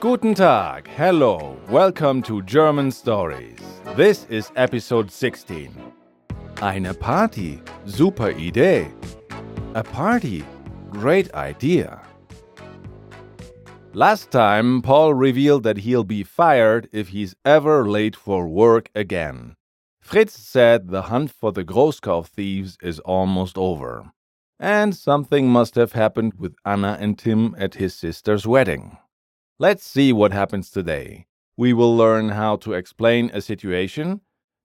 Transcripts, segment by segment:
Guten Tag, hello, welcome to German Stories. This is episode 16. Eine Party, super Idee. A party, great idea. Last time, Paul revealed that he'll be fired if he's ever late for work again. Fritz said the hunt for the Großkauf thieves is almost over. And something must have happened with Anna and Tim at his sister's wedding. Let's see what happens today. We will learn how to explain a situation,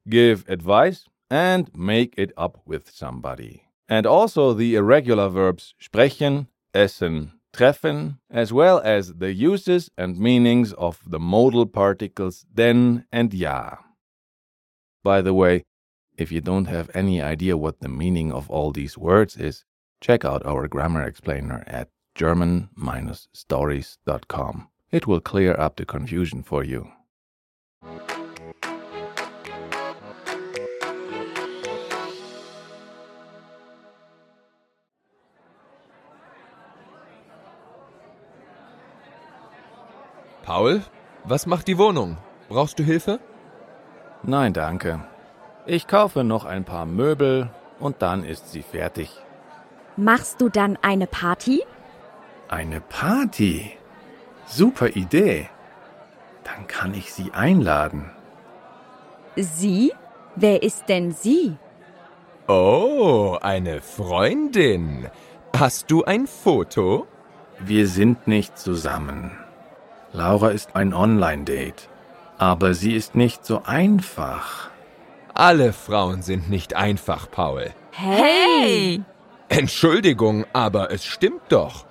give advice, and make it up with somebody. And also the irregular verbs sprechen, essen, treffen, as well as the uses and meanings of the modal particles denn and ja. By the way, if you don't have any idea what the meaning of all these words is, check out our grammar explainer at german-stories.com. It will clear up the confusion for you. Paul, was macht die Wohnung? Brauchst du Hilfe? Nein, danke. Ich kaufe noch ein paar Möbel und dann ist sie fertig. Machst du dann eine Party? Eine Party? Super Idee. Dann kann ich sie einladen. Sie? Wer ist denn sie? Oh, eine Freundin. Hast du ein Foto? Wir sind nicht zusammen. Laura ist ein Online-Date. Aber sie ist nicht so einfach. Alle Frauen sind nicht einfach, Paul. Hey! Entschuldigung, aber es stimmt doch.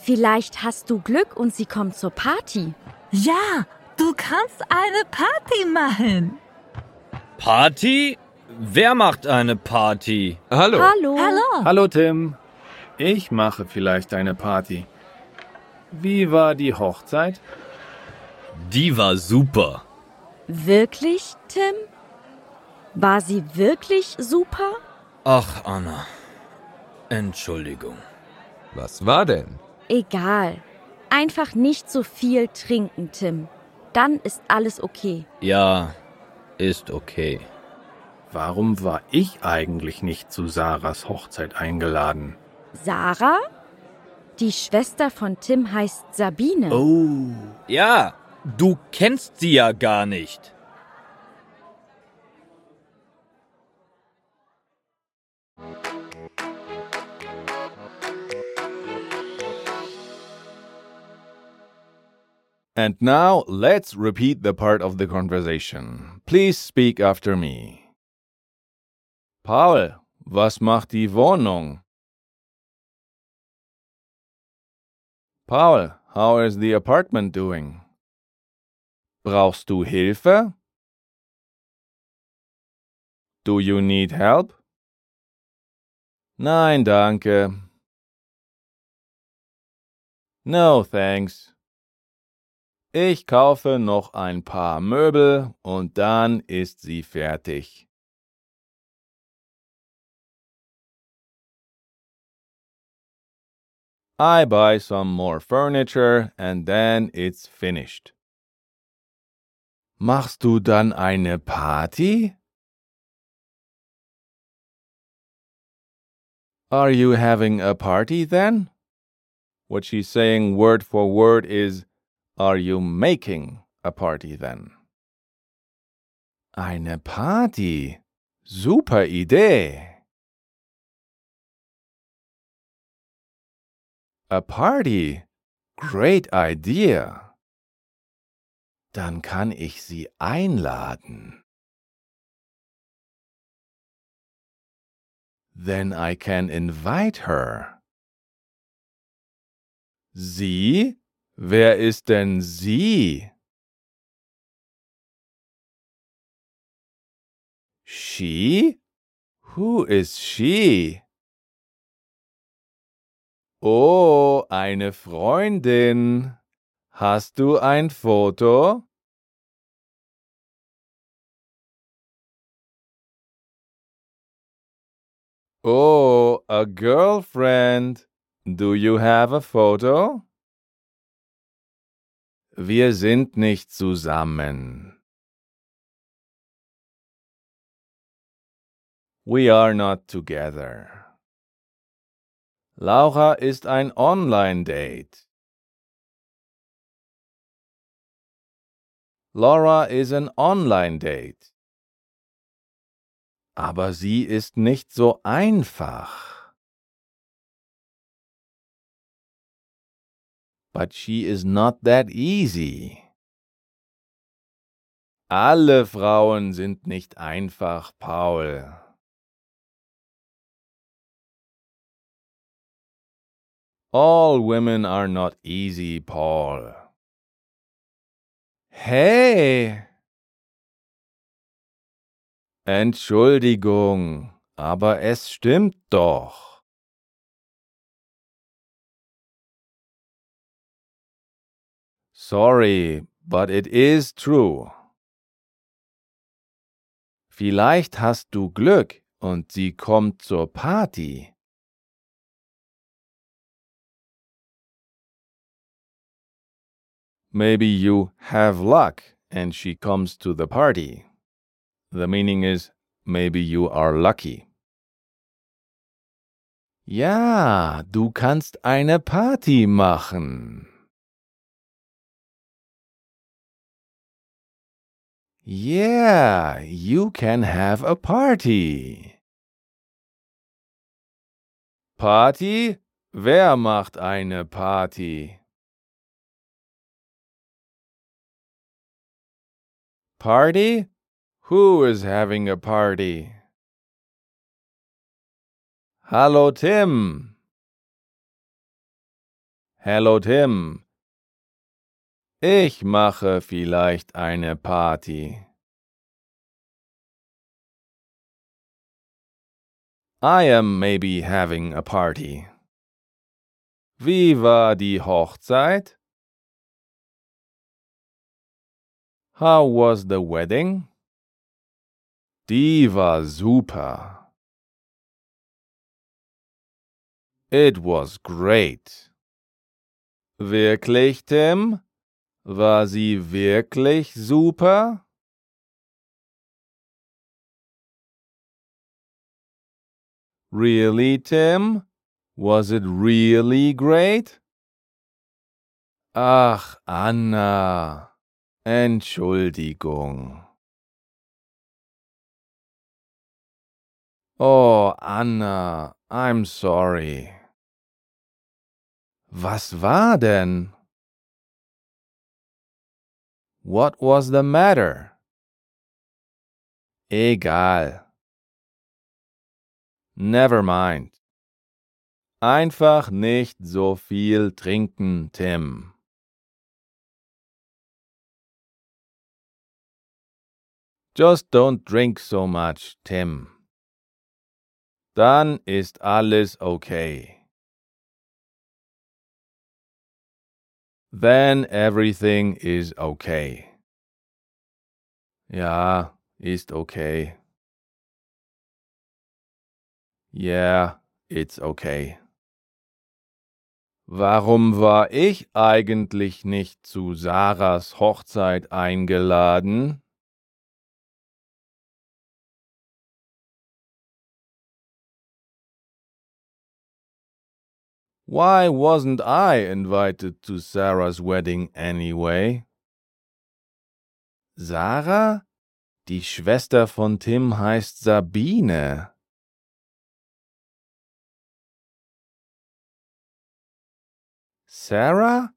Vielleicht hast du Glück und sie kommt zur Party. Ja, du kannst eine Party machen. Party? Wer macht eine Party? Hallo. Hallo. Hallo. Hallo Tim. Ich mache vielleicht eine Party. Wie war die Hochzeit? Die war super. Wirklich, Tim? War sie wirklich super? Ach, Anna. Entschuldigung. Was war denn? Egal. Einfach nicht so viel trinken, Tim. Dann ist alles okay. Ja, ist okay. Warum war ich eigentlich nicht zu Sarahs Hochzeit eingeladen? Sarah? Die Schwester von Tim heißt Sabine. Oh. Ja, du kennst sie ja gar nicht. And now let's repeat the part of the conversation. Please speak after me. Paul, was macht die Wohnung? Paul, how is the apartment doing? Brauchst du Hilfe? Do you need help? Nein, danke. No, thanks. Ich kaufe noch ein paar Möbel und dann ist sie fertig. I buy some more furniture and then it's finished. Machst du dann eine Party? Are you having a party then? What she's saying word for word is Are you making a party then? Eine Party. Super Idee. A party. Great idea. Dann kann ich sie einladen. Then I can invite her. Sie? Wer ist denn sie? She? Who is she? Oh, eine Freundin. Hast du ein Foto? Oh, a girlfriend. Do you have a photo? Wir sind nicht zusammen. We are not together. Laura ist ein Online-Date. Laura is an Online-Date. Aber sie ist nicht so einfach. But she is not that easy. Alle Frauen sind nicht einfach, Paul. All women are not easy, Paul. Hey! Entschuldigung, aber es stimmt doch. Sorry, but it is true. Vielleicht hast du Glück und sie kommt zur Party. Maybe you have luck and she comes to the party. The meaning is maybe you are lucky. Ja, du kannst eine Party machen. Yeah, you can have a party. Party? Wer macht eine Party? Party? Who is having a party? Hallo Tim. Hallo Tim. Ich mache vielleicht eine Party. I am maybe having a party. Wie war die Hochzeit? How was the wedding? Die war super. It was great. Wirklich, Tim? War sie wirklich super? Really, Tim? Was it really great? Ach, Anna. Entschuldigung. Oh, Anna, I'm sorry. Was war denn? What was the matter? Egal. Never mind. Einfach nicht so viel trinken, Tim. Just don't drink so much, Tim. Dann ist alles okay. Then everything is okay. Ja, ist okay. Yeah, it's okay. Warum war ich eigentlich nicht zu Sarahs Hochzeit eingeladen? Why wasn't I invited to Sarah's wedding anyway? Sarah? Die Schwester von Tim heißt Sabine. Sarah?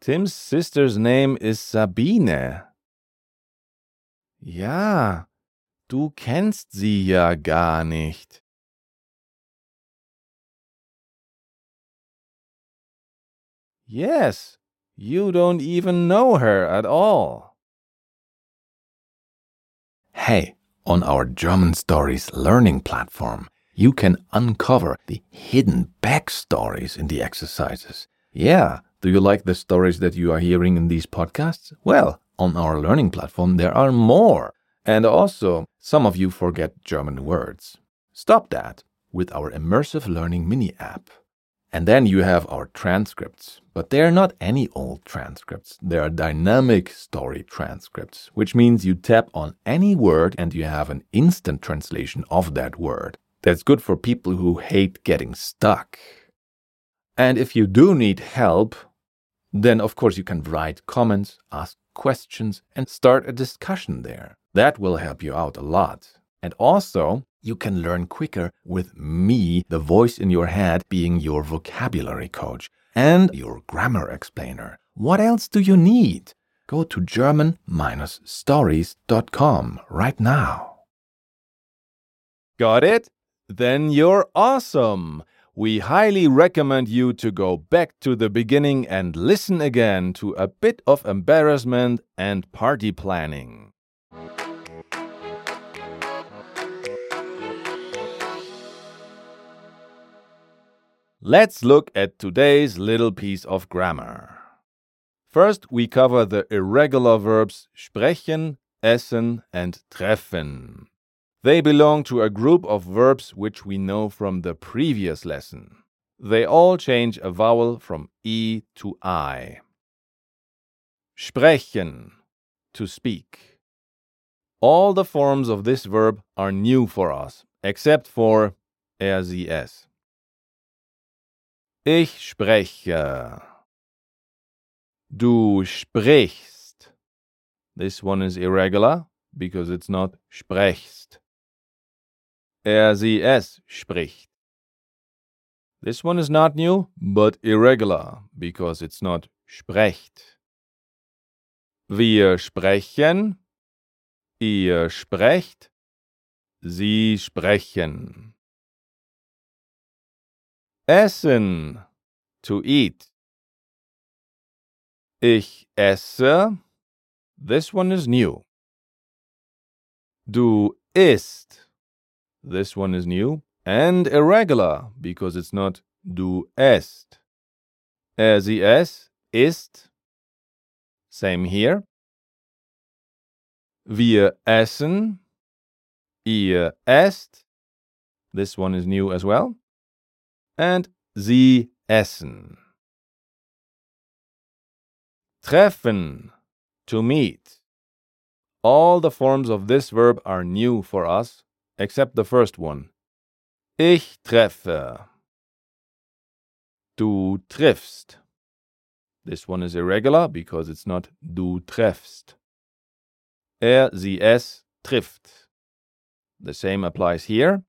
Tim's sister's name is Sabine. Ja, du kennst sie ja gar nicht. Yes, you don't even know her at all. Hey, on our German Stories learning platform, you can uncover the hidden backstories in the exercises. Yeah, do you like the stories that you are hearing in these podcasts? Well, on our learning platform, there are more. And also, some of you forget German words. Stop that with our immersive learning mini app. And then you have our transcripts, but they're not any old transcripts. They are dynamic story transcripts, which means you tap on any word and you have an instant translation of that word. That's good for people who hate getting stuck. And if you do need help, then of course you can write comments, ask questions, and start a discussion there. That will help you out a lot. And also, you can learn quicker with me, the voice in your head, being your vocabulary coach and your grammar explainer. What else do you need? Go to German stories.com right now. Got it? Then you're awesome! We highly recommend you to go back to the beginning and listen again to a bit of embarrassment and party planning. Let's look at today's little piece of grammar. First, we cover the irregular verbs sprechen, essen, and treffen. They belong to a group of verbs which we know from the previous lesson. They all change a vowel from E to I. Sprechen, to speak. All the forms of this verb are new for us, except for er, RCS. Ich spreche. Du sprichst. This one is irregular because it's not sprechst. Er, sie, es spricht. This one is not new, but irregular because it's not sprecht. Wir sprechen. Ihr sprecht. Sie sprechen. Essen. To eat. Ich esse. This one is new. Du isst. This one is new and irregular because it's not du esst. Er, sie, es, isst. Same here. Wir essen. Ihr esst. This one is new as well and sie essen. Treffen, to meet. All the forms of this verb are new for us, except the first one. Ich treffe. Du triffst. This one is irregular because it's not du treffst. Er, sie, es trifft. The same applies here.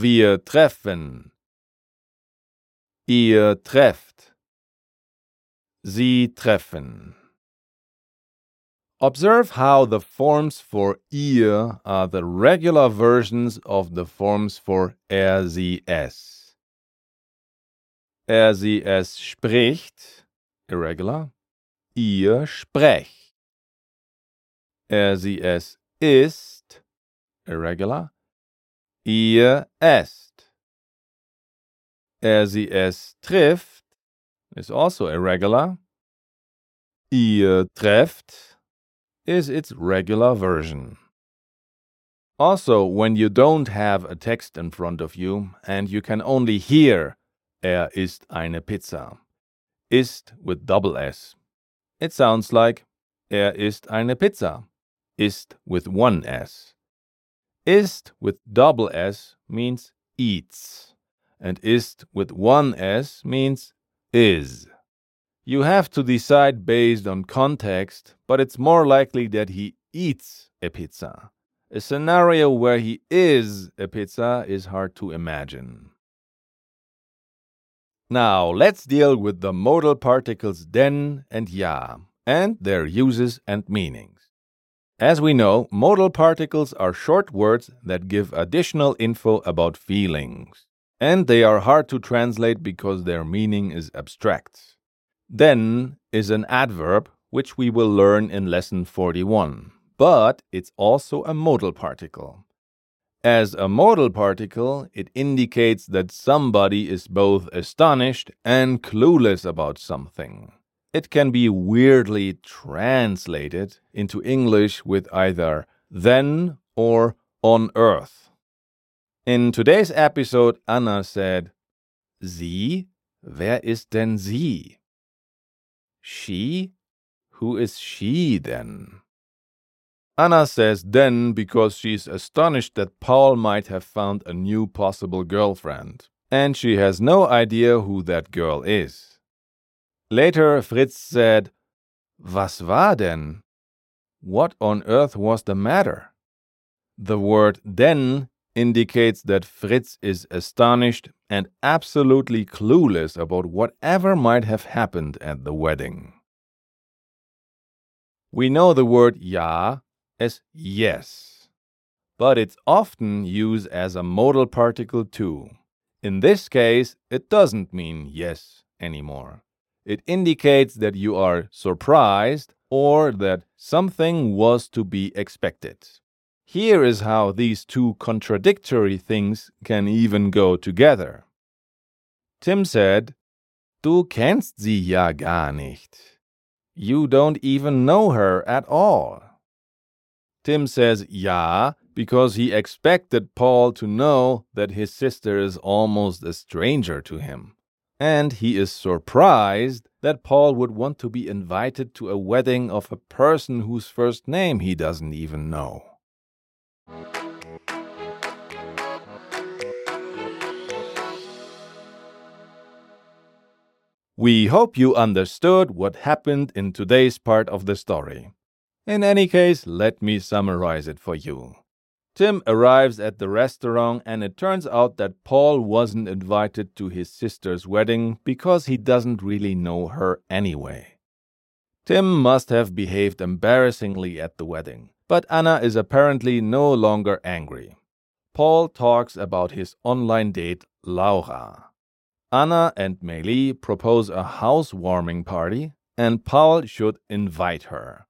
Wir treffen. Ihr trefft. Sie treffen. Observe how the forms for ihr are the regular versions of the forms for er, sie, es. Er, sie, es spricht, irregular. Ihr sprecht. Er, sie, es ist, irregular. Ihr esst. Er, sie, es trifft is also irregular. Ihr trefft is its regular version. Also, when you don't have a text in front of you and you can only hear Er isst eine Pizza. Isst with double S. It sounds like Er isst eine Pizza. Ist with one S. Isst with double S means eats, and ist with one S means is. You have to decide based on context, but it's more likely that he eats a pizza. A scenario where he is a pizza is hard to imagine. Now, let's deal with the modal particles denn and ja, and their uses and meanings. As we know, modal particles are short words that give additional info about feelings. And they are hard to translate because their meaning is abstract. Denn is an adverb, which we will learn in lesson 41, but it's also a modal particle. As a modal particle, it indicates that somebody is both astonished and clueless about something it can be weirdly translated into English with either then or on earth. In today's episode, Anna said, Sie? Wer ist denn sie? She? Who is she then? Anna says then because she's astonished that Paul might have found a new possible girlfriend, and she has no idea who that girl is. Later, Fritz said, Was war denn? What on earth was the matter? The word denn indicates that Fritz is astonished and absolutely clueless about whatever might have happened at the wedding. We know the word ja as yes, but it's often used as a modal particle too. In this case, it doesn't mean yes anymore. It indicates that you are surprised or that something was to be expected. Here is how these two contradictory things can even go together. Tim said, Du kennst sie ja gar nicht. You don't even know her at all. Tim says ja because he expected Paul to know that his sister is almost a stranger to him. And he is surprised that Paul would want to be invited to a wedding of a person whose first name he doesn't even know. We hope you understood what happened in today's part of the story. In any case, let me summarize it for you. Tim arrives at the restaurant, and it turns out that Paul wasn't invited to his sister's wedding because he doesn't really know her anyway. Tim must have behaved embarrassingly at the wedding, but Anna is apparently no longer angry. Paul talks about his online date, Laura. Anna and Meili propose a housewarming party, and Paul should invite her.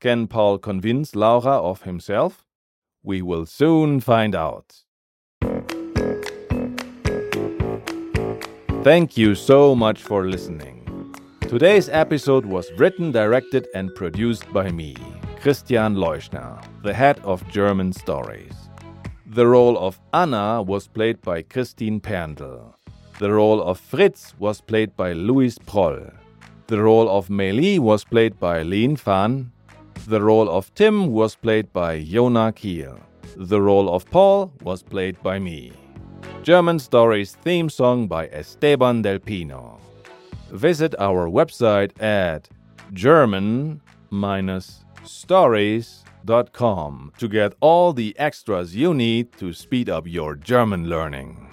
Can Paul convince Laura of himself? We will soon find out. Thank you so much for listening. Today's episode was written, directed, and produced by me, Christian Leuschner, the head of German Stories. The role of Anna was played by Christine Perndl. The role of Fritz was played by Louis Proll. The role of Meili was played by Lin Fan. The role of Tim was played by Jona Kiel. The role of Paul was played by me. German Stories theme song by Esteban Del Pino. Visit our website at german-stories.com to get all the extras you need to speed up your German learning.